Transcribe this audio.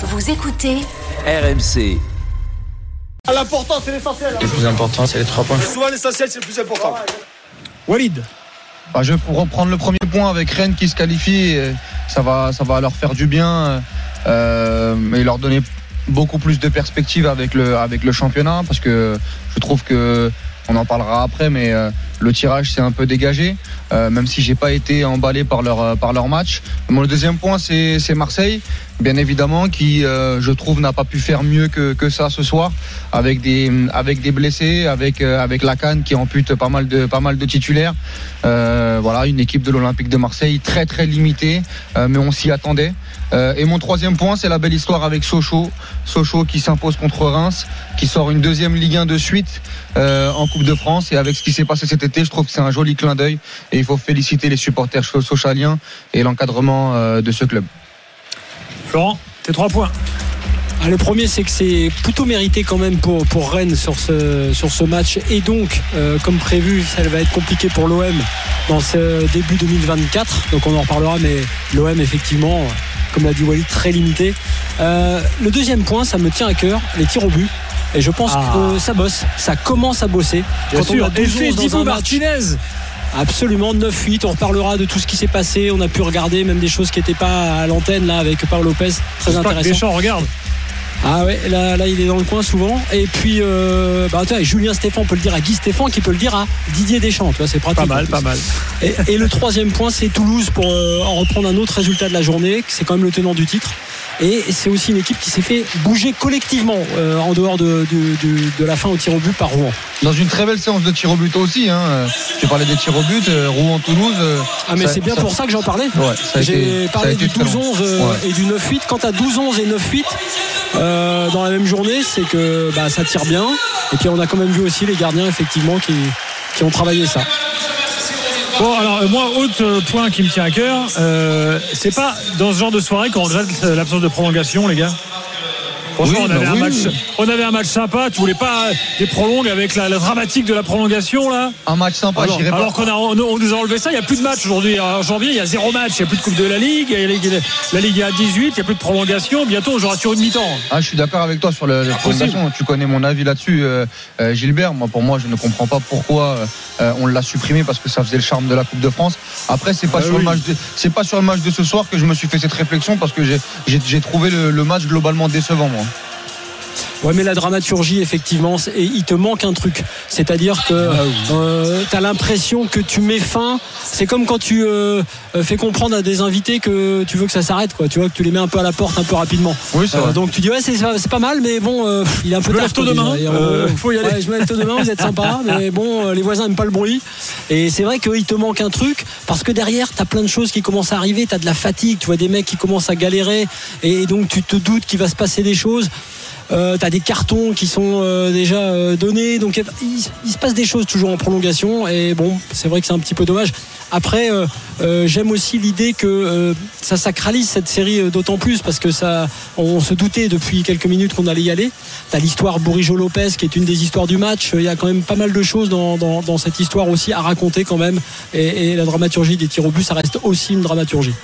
Vous écoutez RMC. L'important, c'est l'essentiel. Le plus important, c'est les trois points. Souvent, l'essentiel, c'est le plus important. Walid. Bah, je vais reprendre le premier point avec Rennes qui se qualifie. Ça va, ça va leur faire du bien euh, et leur donner beaucoup plus de perspectives avec le, avec le championnat parce que je trouve que on en parlera après, mais euh, le tirage s'est un peu dégagé, euh, même si j'ai pas été emballé par leur euh, par leur match. Mon deuxième point, c'est c'est Marseille, bien évidemment, qui euh, je trouve n'a pas pu faire mieux que, que ça ce soir, avec des avec des blessés, avec euh, avec la canne qui ampute pas mal de pas mal de titulaires. Euh, voilà, une équipe de l'Olympique de Marseille très très limitée, euh, mais on s'y attendait. Et mon troisième point, c'est la belle histoire avec Sochaux. Sochaux qui s'impose contre Reims, qui sort une deuxième Ligue 1 de suite en Coupe de France. Et avec ce qui s'est passé cet été, je trouve que c'est un joli clin d'œil. Et il faut féliciter les supporters sochaliens et l'encadrement de ce club. Florent, tes trois points. Ah, le premier, c'est que c'est plutôt mérité quand même pour, pour Rennes sur ce, sur ce match. Et donc, euh, comme prévu, ça va être compliqué pour l'OM dans ce début 2024. Donc on en reparlera, mais l'OM, effectivement, comme l'a dit Walid, très limité. Euh, le deuxième point, ça me tient à cœur, les tirs au but. Et je pense Ah. que ça bosse, ça commence à bosser. Bien Quand on sûr. a 12 Effet dans Dibu un match, Martinez. Absolument 9-8. On reparlera de tout ce qui s'est passé. On a pu regarder même des choses qui n'étaient pas à l'antenne là avec Paul Lopez. Très que intéressant. Deschamps regarde. Ah ouais, là, là il est dans le coin souvent. Et puis, euh, bah, vois, Julien Stéphan peut le dire à Guy Stéphane qui peut le dire à Didier Deschamps. Tu vois, c'est pratique. Pas mal, pas mal. Et, et le troisième point, c'est Toulouse pour euh, en reprendre un autre résultat de la journée. C'est quand même le tenant du titre. Et c'est aussi une équipe qui s'est fait bouger collectivement euh, en dehors de, de- de- de la fin au tir au but par Rouen. Dans une très belle séance de tir au but aussi. Hein. Tu parlais des tirs au but, euh, Rouen-Toulouse. euh, Ah mais c'est bien ça- pour ça que j'en parlais. Ouais, J'ai parlé du très long. 12-11 euh, Ouais. et du 9-8. Quand à 12-11 et 9-8 euh, dans la même journée, c'est que bah, ça tire bien. Et puis on a quand même vu aussi les gardiens effectivement qui, qui ont travaillé ça. Bon, alors euh, moi, autre euh, point qui me tient à cœur, euh, c'est pas dans ce genre de soirée qu'on regrette euh, l'absence de prolongation, les gars. Franchement, Oui, on, avait bah un oui. match, on avait un match sympa. Tu voulais pas euh, des prolongues avec la, la dramatique de la prolongation là? Un match sympa, Alors, j'irai pas. alors qu'on a, on, on nous a enlevé ça, il n'y a plus de match aujourd'hui. En janvier, il y a zéro match, il n'y a plus de Coupe de la Ligue, il y a la Ligue, la Ligue est à 18, il n'y a plus de prolongation. Bientôt, on jouera sur une mi-temps. Ah, je suis d'accord avec toi sur le, les prolongations. Tu connais mon avis là-dessus, euh, euh, Gilbert. Moi, pour moi, je ne comprends pas pourquoi euh, on l'a supprimé parce que ça faisait le charme de la Coupe de France. Après, c'est pas Ah sur oui. le match, de, c'est pas sur le match de ce soir que je me suis fait cette réflexion parce que j'ai, j'ai, j'ai trouvé le, le match globalement décevant, moi. Ouais, mais la dramaturgie, effectivement, et il te manque un truc. C'est-à-dire que tu as l'impression que tu mets fin. C'est comme quand tu euh, euh, fais comprendre à des invités que tu veux que ça s'arrête, quoi. Tu vois, que tu les mets un peu à la porte, un peu rapidement. Oui, c'est Euh, vrai. donc tu dis, ouais, c'est pas mal, mais bon, euh, il est un peu Je tard. tôt demain, euh, euh, faut y aller. ouais, je me lève tôt demain, vous êtes sympa, mais bon, euh, les voisins n'aiment pas le bruit. Et c'est vrai qu'il te manque un truc, parce que derrière, tu as plein de choses qui commencent à arriver, tu as de la fatigue, tu vois des mecs qui commencent à galérer, et donc tu te doutes qu'il va se passer des choses. Euh, t'as des cartons qui sont euh, déjà euh, donnés, donc il, il se passe des choses toujours en prolongation. Et bon, c'est vrai que c'est un petit peu dommage. Après, euh, euh, j'aime aussi l'idée que ça sacralise cette série d'autant plus parce que ça, on se doutait depuis quelques minutes qu'on allait y aller. T'as l'histoire Bourigeau Lopez qui est une des histoires du match. Il y a quand même pas mal de choses dans, dans, dans cette histoire aussi à raconter quand même. Et, et la dramaturgie des tirs au but, ça reste aussi une dramaturgie.